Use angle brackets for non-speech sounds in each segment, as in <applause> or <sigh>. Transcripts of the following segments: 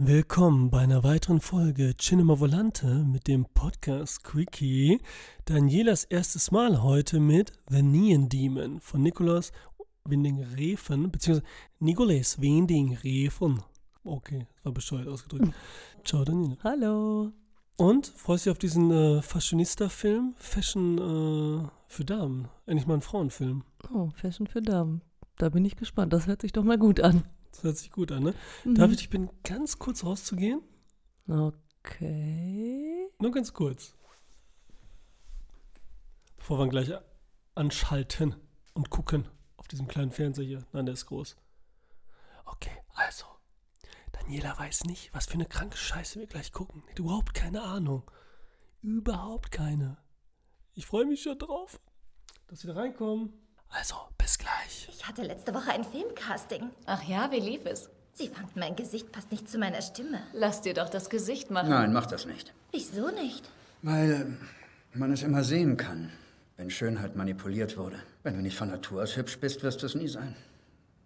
Willkommen bei einer weiteren Folge Cinema Volante mit dem Podcast Quickie. Danielas erstes Mal heute mit The Neon Demon von Nikolaus Winding Refen, beziehungsweise Nicolas Winding Refen. Okay, war bescheuert ausgedrückt. Ciao, Daniela. Hallo. Und freust du dich auf diesen äh, Fashionista-Film? Fashion äh, für Damen. Endlich mal ein Frauenfilm. Oh, Fashion für Damen. Da bin ich gespannt. Das hört sich doch mal gut an. Das hört sich gut an, ne? Mhm. Darf ich dich bitten, ganz kurz rauszugehen? Okay. Nur ganz kurz. Bevor wir gleich anschalten und gucken auf diesem kleinen Fernseher hier. Nein, der ist groß. Okay, also. Daniela weiß nicht, was für eine kranke Scheiße wir gleich gucken. Hat überhaupt keine Ahnung. Überhaupt keine. Ich freue mich schon drauf, dass wir da reinkommen. Also, bis gleich. Ich hatte letzte Woche ein Filmcasting. Ach ja, wie lief es? Sie fanden, mein Gesicht passt nicht zu meiner Stimme. Lass dir doch das Gesicht machen. Nein, mach das nicht. Wieso nicht? Weil man es immer sehen kann, wenn Schönheit manipuliert wurde. Wenn du nicht von Natur aus hübsch bist, wirst du es nie sein.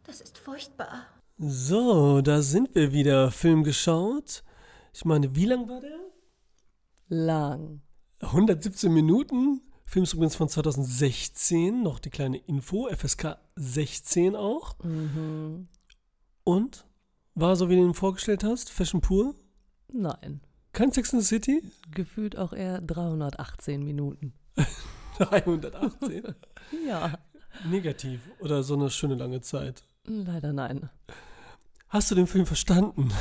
Das ist furchtbar. So, da sind wir wieder. Film geschaut. Ich meine, wie lang war der? Lang. 117 Minuten. Film ist übrigens von 2016. Noch die kleine Info. FSK 16 auch. Mhm. Und? War so, wie du ihn vorgestellt hast? Fashion pur? Nein. Kein Sex in the City? Gefühlt auch eher 318 Minuten. <laughs> 318. <laughs> Ja. Negativ. Oder so eine schöne lange Zeit. Leider nein. Hast du den Film verstanden?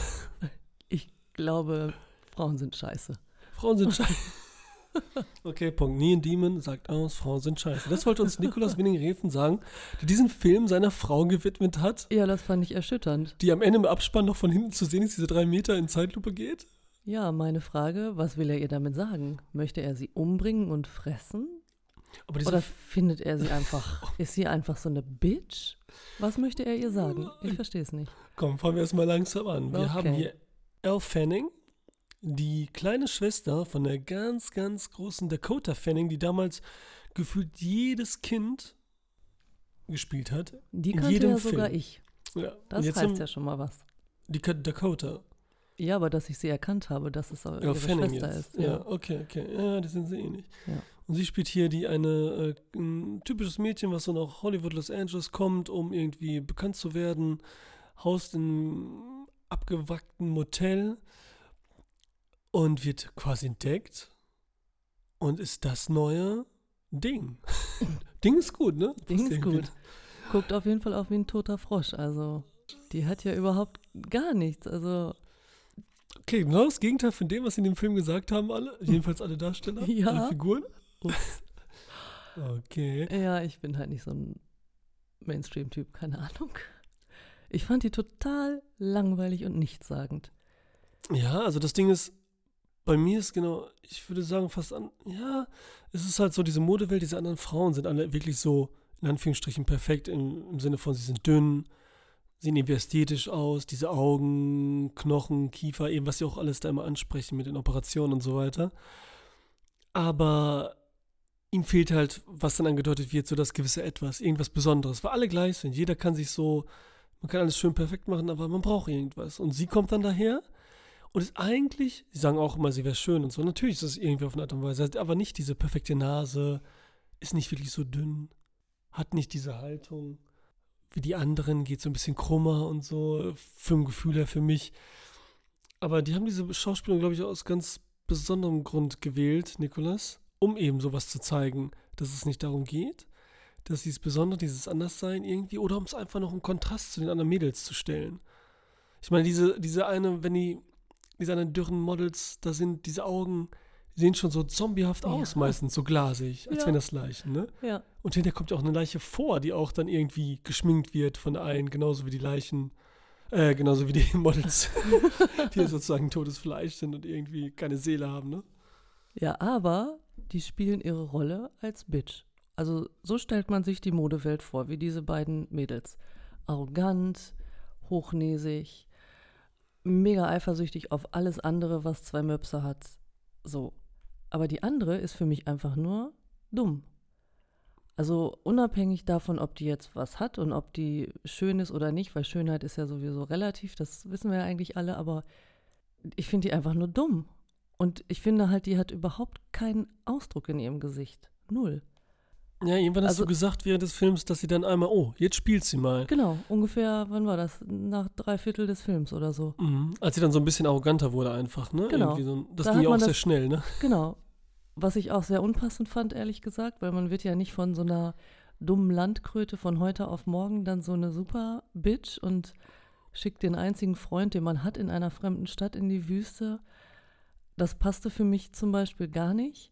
Ich glaube, Frauen sind scheiße. Frauen sind scheiße. <laughs> <laughs> Okay, Punkt. Nie ein Demon sagt aus, Frauen sind scheiße. Das wollte uns Nikolaus Winning-Refen sagen, der diesen Film seiner Frau gewidmet hat, Ja, das fand ich erschütternd. die am Ende im Abspann noch von hinten zu sehen ist, diese drei Meter in Zeitlupe geht. Ja, meine Frage, was will er ihr damit sagen? Möchte er sie umbringen und fressen? Oder findet er sie einfach, <laughs> ist sie einfach so eine Bitch? Was möchte er ihr sagen? Ich verstehe es nicht. Komm, fangen wir erstmal langsam an. Wir Okay. haben hier Elle Fanning, die kleine Schwester von der ganz, ganz großen Dakota Fanning, die damals gefühlt jedes Kind gespielt hat. Die In kannte jedem ja sogar Film. ich. Ja. Das heißt haben ja schon mal was. die Dakota. Ja, aber dass ich sie erkannt habe, dass es auch ihre Fanning Schwester jetzt. ist. Ja. okay, okay. Ja, die sind sie ähnlich. Ja. Und sie spielt hier die eine äh, ein typisches Mädchen, was so nach Hollywood, Los Angeles kommt, um irgendwie bekannt zu werden, haust in einem abgewrackten Motel und wird quasi entdeckt und ist das neue Ding. <laughs> Ding ist gut, ne? Ding ist gut. Guckt auf jeden Fall auf wie ein toter Frosch. Also, die hat ja überhaupt gar nichts. Also, Okay, genau das Gegenteil von dem, was sie in dem Film gesagt haben, alle. Jedenfalls alle Darsteller, <laughs> Ja. alle Figuren. ups. Okay. ja, ich bin halt nicht so ein Mainstream-Typ, keine Ahnung. Ich fand die total langweilig und nichtssagend. Ja, also das Ding ist, bei mir ist genau, ich würde sagen, fast an, ja, es ist halt so, diese Modewelt, diese anderen Frauen sind alle wirklich so, in Anführungsstrichen, perfekt im, im Sinne von, sie sind dünn, sehen irgendwie ästhetisch aus, diese Augen, Knochen, Kiefer, eben, was sie auch alles da immer ansprechen mit den Operationen und so weiter. Aber ihm fehlt halt, was dann angedeutet wird, so das gewisse Etwas, irgendwas Besonderes, weil alle gleich sind. Jeder kann sich so, man kann alles schön perfekt machen, aber man braucht irgendwas. Und sie kommt dann daher und ist eigentlich, sie sagen auch immer, sie wäre schön und so. Natürlich ist es irgendwie auf eine Art und Weise, hat aber nicht diese perfekte Nase, ist nicht wirklich so dünn, hat nicht diese Haltung wie die anderen, geht so ein bisschen krummer und so, vom Gefühl her für mich. Aber die haben diese Schauspielerin, glaube ich, aus ganz besonderem Grund gewählt, Nikolas, um eben sowas zu zeigen, dass es nicht darum geht, dass dieses Besondere, dieses Anderssein irgendwie, oder um es einfach noch im Kontrast zu den anderen Mädels zu stellen. Ich meine, diese, diese eine, wenn die, diese anderen dürren Models, da sind diese Augen, die sehen schon so zombiehaft aus, Ja. meistens so glasig, als Ja. wenn das Leichen, ne? Ja, Und hinterher kommt ja auch eine Leiche vor, die auch dann irgendwie geschminkt wird von einen, genauso wie die Leichen, äh, genauso wie die <laughs> Models, die sozusagen totes Fleisch sind und irgendwie keine Seele haben, ne? ja, aber die spielen ihre Rolle als Bitch. Also, so stellt man sich die Modewelt vor, wie diese beiden Mädels. Arrogant, hochnäsig, mega eifersüchtig auf alles andere, was zwei Möpse hat. So. Aber die andere ist für mich einfach nur dumm. Also unabhängig davon, ob die jetzt was hat und ob die schön ist oder nicht, weil Schönheit ist ja sowieso relativ, das wissen wir ja eigentlich alle, aber ich finde die einfach nur dumm. Und ich finde halt, die hat überhaupt keinen Ausdruck in ihrem Gesicht. Null. Ja, irgendwann hast Also- du gesagt während des Films, dass sie dann einmal, oh, jetzt spielt sie mal. Genau, ungefähr, wann war das? Nach drei Viertel des Films oder so. Mhm. Als sie dann so ein bisschen arroganter wurde einfach, ne? Genau. So, das Da ging ja auch man sehr das- schnell, ne? Genau. Was ich auch sehr unpassend fand, ehrlich gesagt, weil man wird ja nicht von so einer dummen Landkröte von heute auf morgen dann so eine super Bitch und schickt den einzigen Freund, den man hat in einer fremden Stadt in die Wüste. Das passte für mich zum Beispiel gar nicht.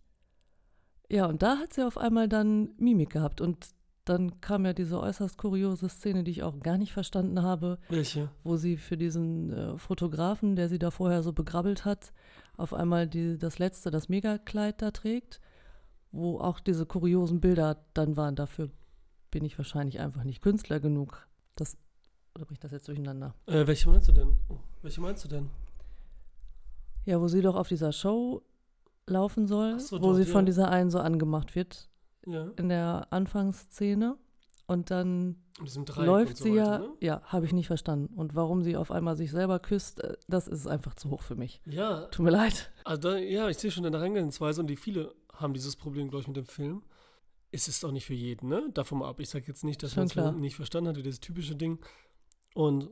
Ja, und da hat sie auf einmal dann Mimik gehabt und dann kam ja diese äußerst kuriose Szene, die ich auch gar nicht verstanden habe, Welche? wo sie für diesen äh, Fotografen, der sie da vorher so begrabbelt hat, auf einmal die, das letzte, das Megakleid da trägt, wo auch diese kuriosen Bilder dann waren. Dafür bin ich wahrscheinlich einfach nicht Künstler genug. Das, oder ich das jetzt durcheinander? Äh, welche meinst du denn? Oh, welche meinst du denn? Ja, wo sie doch auf dieser Show laufen soll, so, wo dort, sie von ja. dieser einen so angemacht wird Ja. in der Anfangsszene. Und dann läuft so sie weiter, ja, ne? ja, habe ich nicht verstanden. Und warum sie auf einmal sich selber küsst, äh, das ist einfach zu hoch für mich. Ja, Tut mir leid. also da, ja, ich sehe schon deine Herangehensweise und die viele haben dieses Problem, glaube ich, mit dem Film. Es ist auch nicht für jeden, ne? Davon ab. Ich sage jetzt nicht, dass man es nicht verstanden hat, dieses typische Ding. Und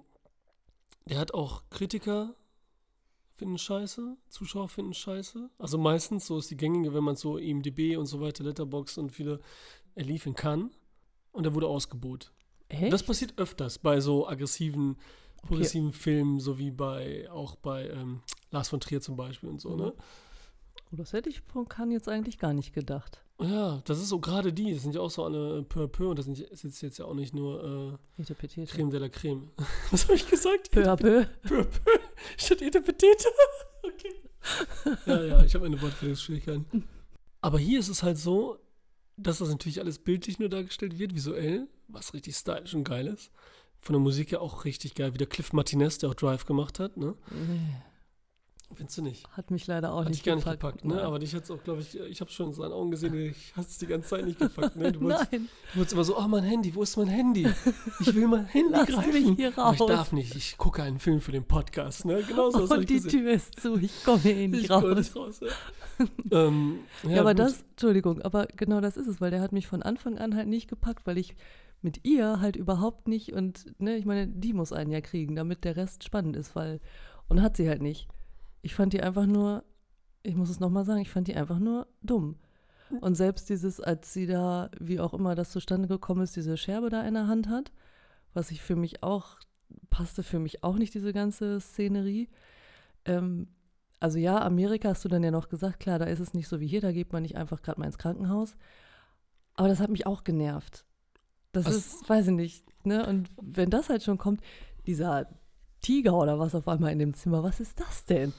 der hat auch Kritiker finden scheiße, Zuschauer finden scheiße. Also meistens, so ist die gängige, wenn man so IMDb und so weiter, Letterbox und viele erliefen kann. Und er wurde ausgebuht. Echt? Das passiert öfters bei so aggressiven, progressiven Filmen, so wie bei auch bei ähm, Lars von Trier zum Beispiel und so, ne? Oh, das hätte ich von Cannes jetzt eigentlich gar nicht gedacht. Ja, das ist so gerade die, das sind ja auch so alle peu à peu und das sind, ist jetzt, ja auch nicht nur äh, Etepetete. Creme de la Creme. <laughs> Was habe ich gesagt? Peu à peu. peu à peu. Statt Etepetete. <laughs> okay. Ja, ja, ich habe eine Wortfindungsschwierigkeiten. Aber hier ist es halt so, dass das natürlich alles bildlich nur dargestellt wird, visuell, was richtig stylisch und geil ist. Von der Musik ja auch richtig geil, wie der Cliff Martinez, der auch Drive gemacht hat, ne? Nee, Findest du nicht? hat mich leider auch Hat nicht dich gar nicht gepackt. gepackt, ne? Nein. Aber dich hat es auch, glaube ich, ich habe schon in seinen Augen gesehen, ich hast es die ganze Zeit nicht gepackt, ne? Du <laughs> wolltest, Nein, du wolltest immer so, oh, mein Handy, wo ist mein Handy? Ich will mein Handy lass greifen. mich hier Aber ich raus. darf nicht, ich gucke einen Film für den Podcast, ne? Genau so, Und ich die. Tür ist zu, ich komme hier eh nicht Ich komme raus. nicht raus, ja. <laughs> ähm, ja, Ja, aber gut. das, Entschuldigung, aber genau das ist es, weil der hat mich von Anfang an halt nicht gepackt, weil ich mit ihr halt überhaupt nicht und, ne, ich meine, die muss einen ja kriegen, damit der Rest spannend ist, weil, und hat sie halt nicht. Ich fand die einfach nur, ich muss es nochmal sagen, ich fand die einfach nur dumm. Und selbst dieses, als sie da, wie auch immer das zustande gekommen ist, diese Scherbe da in der Hand hat, was ich für mich auch, passte für mich auch nicht, diese ganze Szenerie. Ähm, also ja, Amerika hast du dann ja noch gesagt, klar, da ist es nicht so wie hier, da geht man nicht einfach gerade mal ins Krankenhaus. Aber das hat mich auch genervt. Das Was- ist, weiß ich nicht, ne? Und wenn das halt schon kommt, dieser Tiger oder was auf einmal in dem Zimmer, was ist das denn?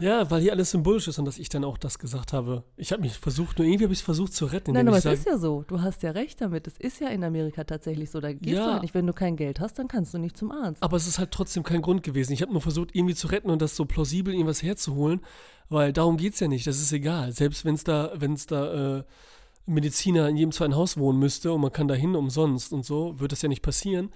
Ja, weil hier alles symbolisch ist und dass ich dann auch das gesagt habe. Ich habe mich versucht, nur irgendwie habe ich es versucht zu retten. Nein, aber es ist ja so. Du hast ja recht damit. Es ist ja in Amerika tatsächlich so. Da gehst Ja. du halt nicht. Wenn du kein Geld hast, dann kannst du nicht zum Arzt. aber es ist halt trotzdem kein Grund gewesen. Ich habe nur versucht, irgendwie zu retten und das so plausibel irgendwas herzuholen, weil darum geht es ja nicht. Das ist egal. Selbst wenn es da, wenn es da äh, Mediziner in jedem zweiten Haus wohnen müsste und man kann da hin umsonst und so, wird das ja nicht passieren,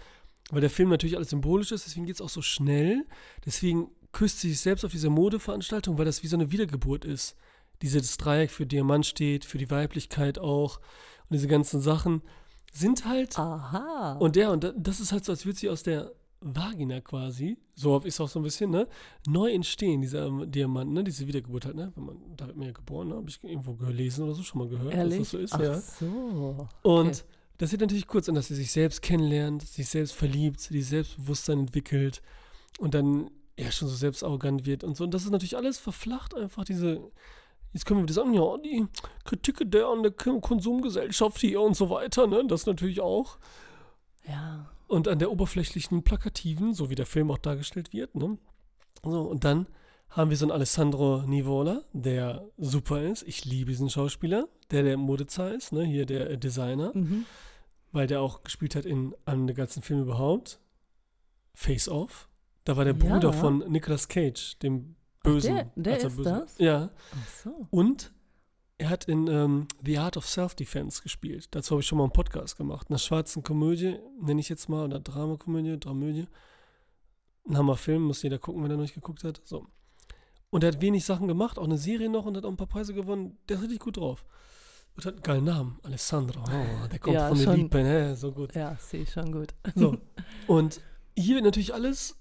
weil der Film natürlich alles symbolisch ist. Deswegen geht es auch so schnell. Deswegen küsst sie sich selbst auf dieser Modeveranstaltung, weil das wie so eine Wiedergeburt ist. Dieses Dreieck für Diamant steht, für die Weiblichkeit auch und diese ganzen Sachen sind halt Aha. und der, und da- das ist halt so, als würde sie aus der Vagina quasi, so ist es auch so ein bisschen, ne, neu entstehen, dieser ähm, Diamant, ne, diese Wiedergeburt halt, ne, wenn man, da wird man ja geboren, ne, habe ich irgendwo gelesen oder so schon mal gehört, Ehrlich? dass das so ist, Ach ja. so. Und okay. das sieht natürlich kurz an, dass sie sich selbst kennenlernt, sich selbst verliebt, sich Selbstbewusstsein entwickelt und dann ja schon so selbstarrogant wird und so. Und das ist natürlich alles verflacht, einfach diese. Jetzt können wir wieder sagen, ja, die Kritik der an der Konsumgesellschaft hier und so weiter, ne? Das natürlich auch. Ja. Und an der oberflächlichen Plakativen, so wie der Film auch dargestellt wird, ne? So, und dann haben wir so einen Alessandro Nivola, der super ist. Ich liebe diesen Schauspieler, der der Modezar ist, ne? Hier der äh, Designer Mhm. weil der auch gespielt hat in einem der ganzen Filme überhaupt. Face Off. Da war der Ja. Bruder von Nicolas Cage, dem Bösen. der- der als er ist böse- das? Ja. Ach so. Und er hat in ähm, The Art of Self-Defense gespielt. Dazu habe ich schon mal einen Podcast gemacht. Einer schwarzen Komödie, nenne ich jetzt mal, oder Dramakomödie, Dramödie. Ein Hammerfilm, muss jeder gucken, wenn er noch nicht geguckt hat. So. Und er hat wenig Sachen gemacht, auch eine Serie noch und hat auch ein paar Preise gewonnen. Der ist richtig gut drauf. Und hat einen geilen Namen. Alessandro. Oh, der kommt Ja, von den hä? so gut. Ja, sehe ich schon gut. So. <laughs> Und hier wird natürlich alles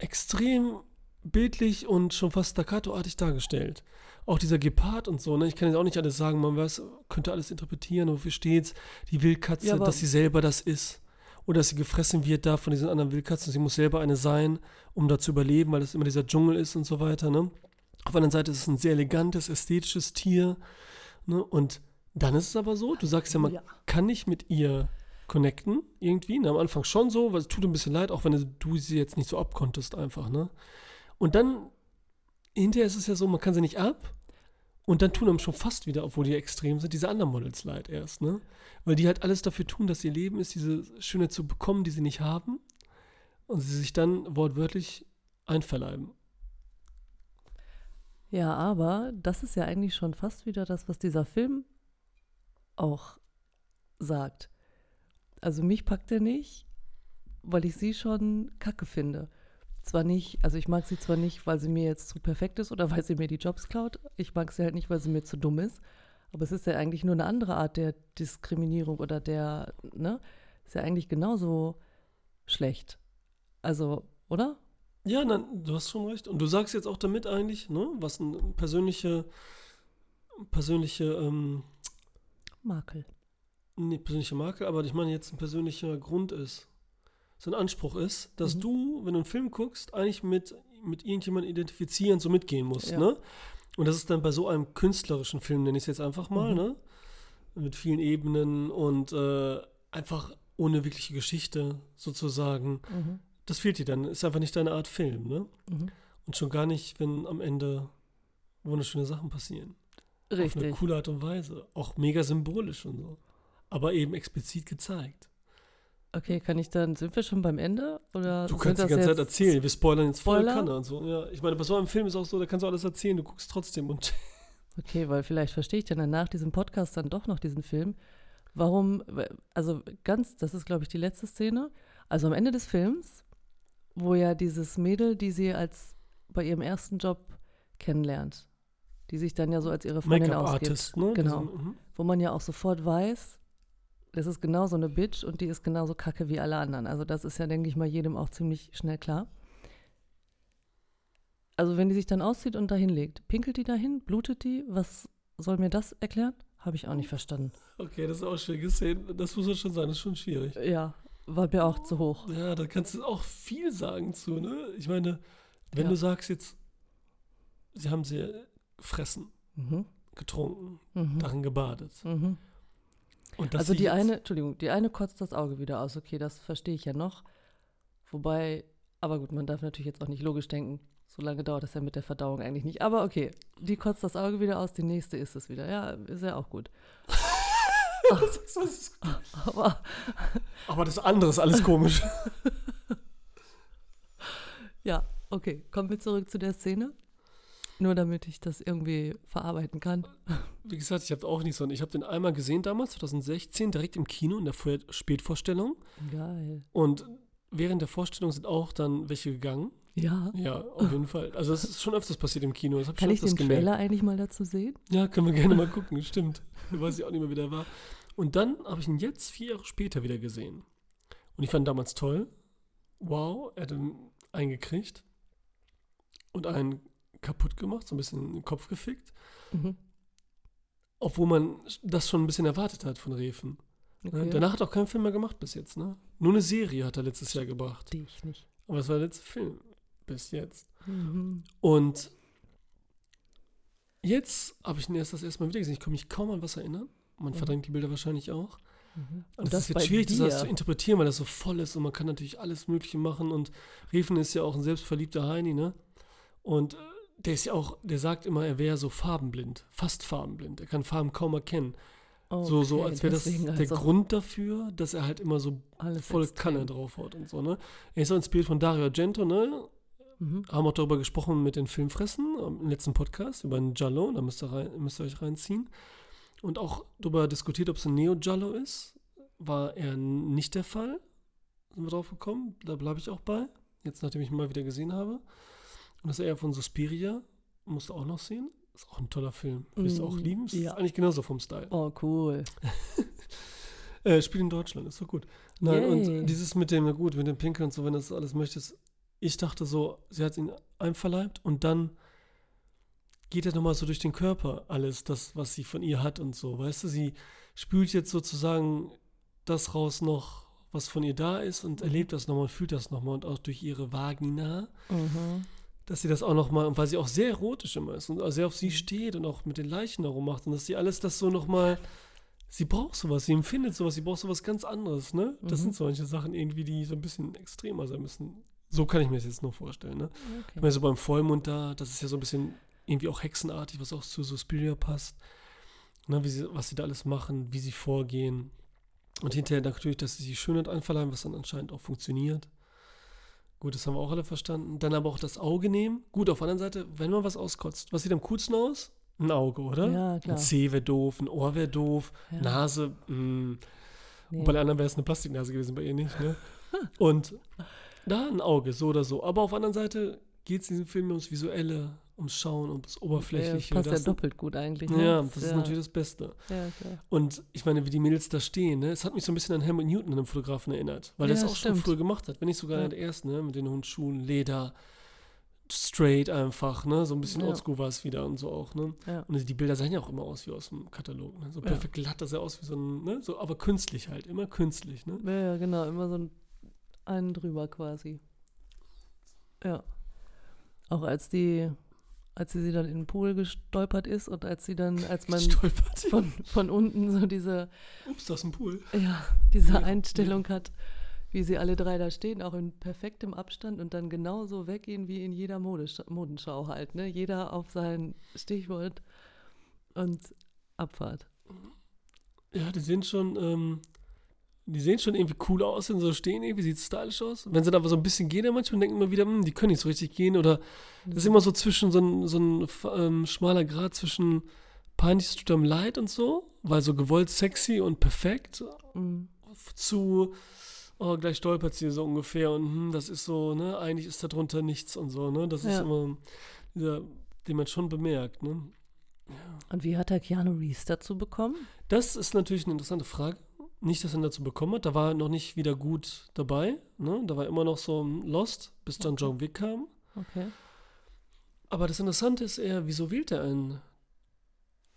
extrem bildlich und schon fast staccatoartig dargestellt. Auch dieser Gepard und so, ne? Ich kann jetzt auch nicht alles sagen, man weiß, könnte alles interpretieren, wofür steht's. Die Wildkatze, Ja, dass sie selber das ist. Oder dass sie gefressen wird da von diesen anderen Wildkatzen. Sie muss selber eine sein, um da zu überleben, weil es immer dieser Dschungel ist und so weiter, ne? Auf der anderen Seite ist es ein sehr elegantes, ästhetisches Tier. Ne? Und dann ist es aber so, du sagst ja, man Ja. kann nicht mit ihr connecten, irgendwie. Ne? Am Anfang schon so, weil es tut ein bisschen leid, auch wenn du sie jetzt nicht so abkonntest einfach, ne? Und dann, hinterher ist es ja so, man kann sie nicht ab. Und dann tun einem schon fast wieder, obwohl die extrem sind, diese anderen Models leid erst, ne? Weil die halt alles dafür tun, dass ihr Leben ist, diese Schönheit zu bekommen, die sie nicht haben. Und sie sich dann wortwörtlich einverleiben. Ja, aber das ist ja eigentlich schon fast wieder das, was dieser Film auch sagt. Also mich packt er nicht, weil ich sie schon kacke finde. Zwar nicht, also ich mag sie zwar nicht, weil sie mir jetzt zu perfekt ist oder weil sie mir die Jobs klaut. Ich mag sie halt nicht, weil sie mir zu dumm ist. Aber es ist ja eigentlich nur eine andere Art der Diskriminierung oder der, ne? Ist ja eigentlich genauso schlecht. Also, oder? Ja, nein, du hast schon recht. Und du sagst jetzt auch damit eigentlich, ne, was ein persönliche, persönliche, ähm, Makel. Nee, persönliche Makel, aber ich meine jetzt ein persönlicher Grund ist, so ein Anspruch ist, dass Mhm. du, wenn du einen Film guckst, eigentlich mit, mit irgendjemandem identifizieren, so mitgehen musst, Ja. ne? Und das ist dann bei so einem künstlerischen Film, nenne ich es jetzt einfach mal, Mhm. ne? Mit vielen Ebenen und äh, einfach ohne wirkliche Geschichte sozusagen. Mhm. Das fehlt dir dann. Ist einfach nicht deine Art Film, ne? Mhm. Und schon gar nicht, wenn am Ende wunderschöne Sachen passieren. Auf eine Richtig. coole Art und Weise. Auch mega symbolisch und so. Aber eben explizit gezeigt. Okay, kann ich dann, sind wir schon beim Ende? Oder Du sind kannst die ganze Zeit erzählen. Wir spoilern jetzt voll? Kanne und so. Ja, ich meine, bei so einem Film ist auch so, da kannst du alles erzählen, du guckst trotzdem und <laughs> Okay, weil vielleicht verstehe ich dann nach diesem Podcast dann doch noch diesen Film. Warum, also ganz, das ist glaube ich die letzte Szene. Also am Ende des Films, wo ja dieses Mädel, die sie als bei ihrem ersten Job kennenlernt, die sich dann ja so als ihre Freundin ausgibt. Ne? Genau. Diese- mhm. wo man ja auch sofort weiß, das ist genau so eine Bitch und die ist genauso kacke wie alle anderen. Also das ist ja, denke ich mal, jedem auch ziemlich schnell klar. Also wenn die sich dann auszieht und dahin legt, pinkelt die dahin, blutet die? Was soll mir das erklären? Habe ich auch nicht verstanden. Okay, das ist auch schwierig gesehen. Das muss man schon sagen, das ist schon schwierig. Ja, war mir auch zu hoch. Ja, da kannst du auch viel sagen zu, ne? Ich meine, wenn Ja. du sagst jetzt, sie haben sie gefressen, Mhm. getrunken, Mhm. darin gebadet. Mhm. Also die eine, Entschuldigung, die eine kotzt das Auge wieder aus. Okay, das verstehe ich ja noch. Wobei, aber gut, man darf natürlich jetzt auch nicht logisch denken. So lange dauert das ja mit der Verdauung eigentlich nicht. Aber okay, die kotzt das Auge wieder aus, die nächste ist es wieder. Ja, ist ja auch gut. <laughs> Das ist- das ist- Aber Aber das andere ist alles komisch. <laughs> ja, okay, kommen wir zurück zu der Szene. Nur damit ich das irgendwie verarbeiten kann. Wie gesagt, ich habe auch nicht so. Ich habe den einmal gesehen damals, 2016, direkt im Kino in der Vor Spätvorstellung. Geil. Und während der Vorstellung sind auch dann welche gegangen. Ja. Ja, auf jeden Fall. Also es ist schon öfters passiert im Kino. Das Kann schon ich den Trailer eigentlich mal dazu sehen? Ja, können wir gerne mal gucken, stimmt. Ich weiß ich auch nicht mehr, wie der war. Und dann habe ich ihn jetzt vier Jahre später wieder gesehen. Und ich fand ihn damals toll. Wow, er hat ihn eingekriegt und einen kaputt gemacht, so ein bisschen in den Kopf gefickt. Mhm. Obwohl man das schon ein bisschen erwartet hat von Refen. Ne? Okay. Danach hat er auch keinen Film mehr gemacht bis jetzt, ne? Nur eine Serie hat er letztes Jahr gebracht. Verstehe ich nicht. Aber das war der letzte Film bis jetzt. Mhm. Und jetzt habe ich ihn erst das erste Mal wieder gesehen. Ich kann mich kaum an was erinnern. Man Mhm. verdrängt die Bilder wahrscheinlich auch. Mhm. Und das, ist jetzt schwierig, das alles zu interpretieren, weil das so voll ist und man kann natürlich alles Mögliche machen. Und Refen ist ja auch ein selbstverliebter Heini, ne? Und äh, der ist ja auch, der sagt immer, er wäre so farbenblind, fast farbenblind. Er kann Farben kaum erkennen. so, so, Okay, als wäre das der also Grund dafür, dass er halt immer so alles voll extrem. Kanne draufhaut und so, ne? Er ist auch inspiriert von Dario Argento, ne? Mhm. haben auch darüber gesprochen mit den Filmfressen im letzten Podcast über einen Giallo, da müsst ihr, rein, müsst ihr euch reinziehen. Und auch darüber diskutiert, ob es ein Neo-Giallo ist. War eher nicht der Fall. Sind wir drauf gekommen. Da bleibe ich auch bei. Jetzt, nachdem ich ihn mal wieder gesehen habe. Und das ist er von Suspiria. Musst du auch noch sehen. Ist auch ein toller Film. Wirst du auch Mm, lieben. Ist ja. eigentlich genauso vom Style. Oh, cool. <laughs> Äh, spielt in Deutschland, ist doch gut. Nein, Yay. und dieses mit dem, na gut, mit dem Pinkeln und so, wenn du das alles möchtest. Ich dachte so, sie hat ihn einverleibt und dann geht er nochmal so durch den Körper alles, das, was sie von ihr hat und so. Weißt du, sie spült jetzt sozusagen das raus noch, was von ihr da ist und erlebt das nochmal und fühlt das nochmal und auch durch ihre Vagina, Mhm. Dass sie das auch nochmal, und weil sie auch sehr erotisch immer ist und sehr auf sie steht und auch mit den Leichen darum macht und dass sie alles das so nochmal, sie braucht sowas, sie empfindet sowas, sie braucht sowas ganz anderes, ne? Das Mhm. sind solche Sachen irgendwie, die so ein bisschen extremer sein müssen. So kann ich mir das jetzt nur vorstellen, ne? Ich meine, so beim Vollmond da, das ist ja so ein bisschen irgendwie auch hexenartig, was auch zu Suspiria passt. Ne, wie sie, was sie da alles machen, wie sie vorgehen. Und hinterher natürlich, dass sie die Schönheit einverleiben, was dann anscheinend auch funktioniert. Gut, das haben wir auch alle verstanden. Dann aber auch das Auge nehmen. Gut, auf der anderen Seite, wenn man was auskotzt, was sieht am coolsten aus? Ein Auge, oder? Ja, klar. Ein Zeh wäre doof, ein Ohr wäre doof, Ja. Nase, mh. Nee. Und bei den anderen wäre es eine Plastiknase gewesen, bei ihr nicht. Ne? <laughs> Und da ein Auge, so oder so. Aber auf der anderen Seite geht es in diesem Film ums Visuelle, ums Schauen, ums ja, das Oberflächliche. passt ja das, doppelt gut eigentlich. Ne? ja, das ist natürlich das Beste. Ja. Und ich meine, wie die Mädels da stehen, ne? es hat mich so ein bisschen an Helmut Newton, einem Fotografen, erinnert. Weil er Ja, das auch schon stimmt. früher gemacht hat. Wenn nicht sogar Ja. der erste, ne? mit den hohen Schuhen, Leder, straight einfach, ne? so ein bisschen Ja. oldschool war es wieder und so auch. Ne? Ja. Und die Bilder sahen ja auch immer aus wie aus dem Katalog. Ne? So Ja. perfekt glatt, das sah aus wie so ein, ne? so, aber künstlich halt, immer künstlich. Ne? Ja, ja, genau, immer so ein einen drüber quasi. Ja. Auch als die, als sie, dann in den Pool gestolpert ist und als sie dann, als man Stolpert. von, von unten so diese, Ups, aus dem Pool. ja, diese Ja, Einstellung hat, wie sie alle drei da stehen, auch in perfektem Abstand und dann genauso weggehen wie in jeder Modesch Modenschau halt, ne? Jeder auf sein Stichwort und Abfahrt. Ja, die sehen schon, ähm, die sehen schon irgendwie cool aus, wenn sie so stehen, irgendwie sieht stylisch aus. Wenn sie da aber so ein bisschen gehen, dann manchmal denken immer wieder, hm, die können nicht so richtig gehen. Oder das ist immer so zwischen so ein, so ein ähm, schmaler Grad zwischen peinlich tut einem leid und so, weil so gewollt sexy und perfekt Mhm. zu, oh, gleich stolpert sie so ungefähr und hm, das ist so, ne, eigentlich ist darunter nichts und so, ne, das ist Ja. immer, dieser, den man schon bemerkt, ne. Und wie hat er Keanu Reeves dazu bekommen? Das ist natürlich eine interessante Frage. Nicht, dass er ihn dazu bekommen hat, da war er noch nicht wieder gut dabei, ne, da war immer noch so Lost, bis dann John Wick kam. Okay. Aber das Interessante ist eher, wieso wählt er einen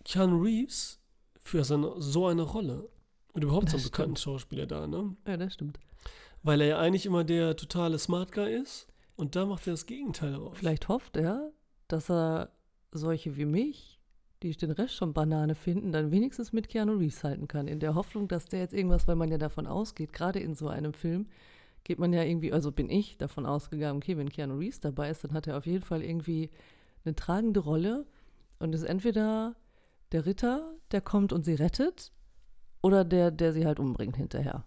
Keanu Reeves für seine, so eine Rolle? Und überhaupt so einen Das bekannten Schauspieler da, ne? Ja, das stimmt. Weil er ja eigentlich immer der totale Smart Guy ist. Und da macht er das Gegenteil raus. Vielleicht hofft er, dass er solche wie mich, die den Rest schon Banane finden, dann wenigstens mit Keanu Reeves halten kann. In der Hoffnung, dass der jetzt irgendwas, weil man ja davon ausgeht, gerade in so einem Film, geht man ja irgendwie, also bin ich davon ausgegangen, okay, wenn Keanu Reeves dabei ist, dann hat er auf jeden Fall irgendwie eine tragende Rolle und ist entweder der Ritter, der kommt und sie rettet, oder der, der sie halt umbringt hinterher.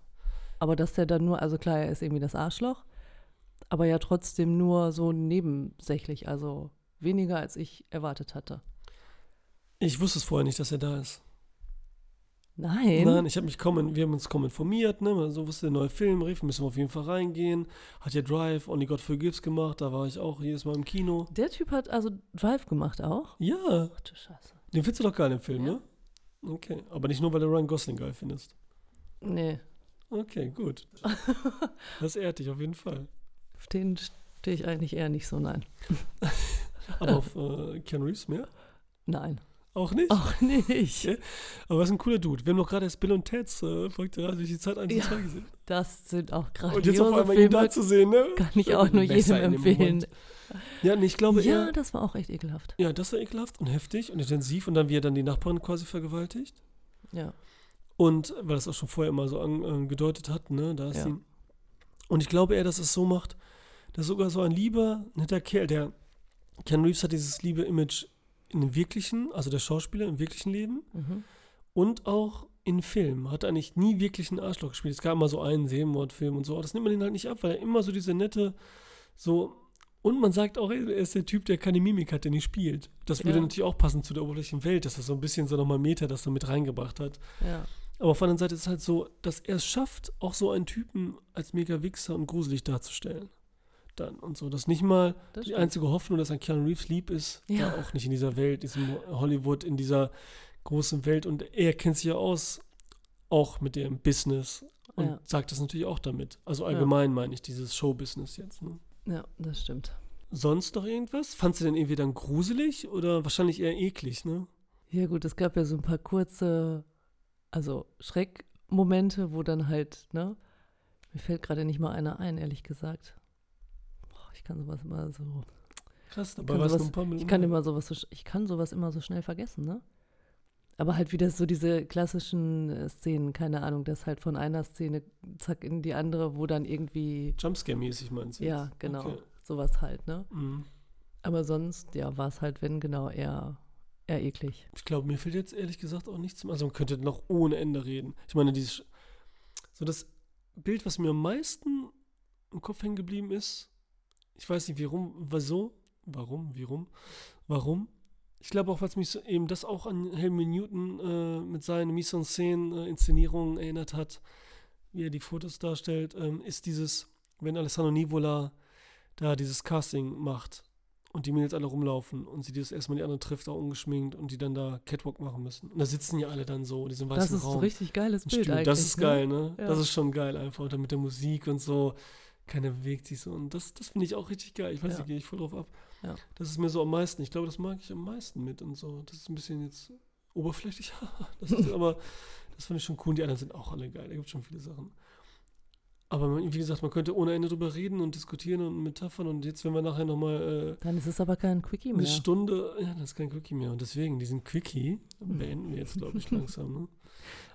Aber dass der dann nur, also klar, er ist irgendwie das Arschloch, aber ja trotzdem nur so nebensächlich, also weniger als ich erwartet hatte. Ich wusste es vorher nicht, dass er da ist. Nein. Nein, ich habe mich kaum, wir haben uns kaum informiert, ne? So wusste der neue Film, rief, müssen wir auf jeden Fall reingehen. Hat ja Drive, Only God Forgives gemacht, da war ich auch jedes Mal im Kino. Der Typ hat also Drive gemacht auch? Ja, Ach du Scheiße. den findest du doch geil im Film, Ja. ne? Okay, aber nicht nur, weil du Ryan Gosling geil findest. Nee, Okay, gut. <laughs> Das ehrt dich auf jeden Fall. auf den stehe ich eigentlich eher nicht so, nein. <laughs> Aber auf äh, Keanu Reeves mehr? Nein. Auch nicht? Auch nicht. Okay. Aber er ist ein cooler Dude. Wir haben doch gerade erst Bill und Ted's äh, folgte gerade durch die Zeit 1 und Ja. 2 gesehen. Das sind auch Und jetzt auf einmal ihn da Filme. zu sehen, ne? Kann ich auch nur Messer jedem empfehlen. Ja, nee, ich glaube Ja, eher, das war auch echt ekelhaft. ja, das war ekelhaft und heftig und intensiv und dann, wie er dann die Nachbarn quasi vergewaltigt. Ja. Und weil das auch schon vorher immer so angedeutet hat, ne, da ist Ja. sie. Und ich glaube eher, dass es so macht, dass sogar so ein lieber, netter Kerl, der Ken Reeves hat dieses liebe Image in dem wirklichen, also der Schauspieler im wirklichen Leben Mhm. und auch in Filmen. Hat eigentlich nie wirklich einen Arschloch gespielt. Es gab immer so einen Serienmordfilm und so, aber das nimmt man ihn halt nicht ab, weil er immer so diese nette, so. Und man sagt auch, er ist der Typ, der keine Mimik hat, der nicht spielt. Das würde Ja. natürlich auch passen zu der oberflächlichen Welt, dass das so ein bisschen so nochmal Meter das so mit reingebracht hat. Ja. Aber auf der anderen Seite ist es halt so, dass er es schafft, auch so einen Typen als mega Wichser und gruselig darzustellen. Dann und so. Dass nicht mal Das die stimmt. einzige Hoffnung, dass ein Keanu Reeves lieb ist, Ja. auch nicht in dieser Welt, diesem Hollywood, in dieser großen Welt. Und er kennt sich ja aus, auch mit dem Business und Ja. sagt das natürlich auch damit. Also allgemein meine ich dieses Show-Business jetzt. Ne? Ja, das stimmt. Sonst noch irgendwas? Fandst du denn irgendwie dann gruselig oder wahrscheinlich eher eklig, ne? Ja gut, es gab ja so ein paar kurze, also Schreckmomente, wo dann halt, ne, mir fällt gerade nicht mal einer ein, ehrlich gesagt. Ich kann sowas immer so, Krass, dabei kann, war es nur sowas, ein paar Minuten. ich kann immer sowas so, ich kann sowas immer so schnell vergessen, ne? Aber halt wieder so diese klassischen äh, Szenen, keine Ahnung, das halt von einer Szene zack in die andere, wo dann irgendwie, Jumpscare-mäßig meinst du? ja, jetzt? genau, Okay. sowas halt, ne? Mhm. Aber sonst, ja, war es halt, wenn genau, eher, eher eklig. Ich glaube, mir fällt jetzt ehrlich gesagt auch nichts mehr. Also man könnte noch ohne Ende reden. Ich meine, dieses so das Bild, was mir am meisten im Kopf hängen geblieben ist, ich weiß nicht, warum, wieso, warum, wie rum, warum. Ich glaube auch, es mich so eben das auch an Helmut Newton äh, mit seinen Mise en Scène äh, Inszenierungen erinnert hat, wie er die Fotos darstellt, ähm, ist dieses, wenn Alessandro Nivola da dieses Casting macht und die Mädels alle rumlaufen und sie das erstmal die anderen trifft, auch ungeschminkt und die dann da Catwalk machen müssen. Und da sitzen ja alle dann so, in diesem weißen Das ist Raum. ein richtig geiles Bild Stuhl. eigentlich. Das ist ne? geil, ne? Ja. Das ist schon geil einfach. Und dann mit der Musik und so. Keiner bewegt sich so. Und das, das finde ich auch richtig geil. Ich weiß Ja. nicht, gehe ich voll drauf ab. Ja. Das ist mir so am meisten. Ich glaube, das mag ich am meisten mit und so. Das ist ein bisschen jetzt oberflächlich. <laughs> das ist, aber das finde ich schon cool. Und die anderen sind auch alle geil. Da gibt schon viele Sachen. Aber man, wie gesagt, man könnte ohne Ende drüber reden und diskutieren und Metaphern. Und jetzt, wenn wir nachher nochmal äh, Dann ist es aber kein Quickie eine mehr. Stunde, ja, das ist kein Quickie mehr. Und deswegen, diesen Quickie beenden wir jetzt, glaube ich, <laughs> langsam. Ne?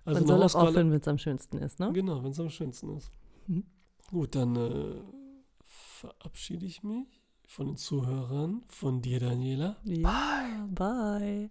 Man eine soll auch aufhören, wenn es am schönsten ist, ne? Genau, wenn es am schönsten ist. Mhm. Gut, dann äh, verabschiede ich mich von den Zuhörern, von dir, Daniela. Ja, bye.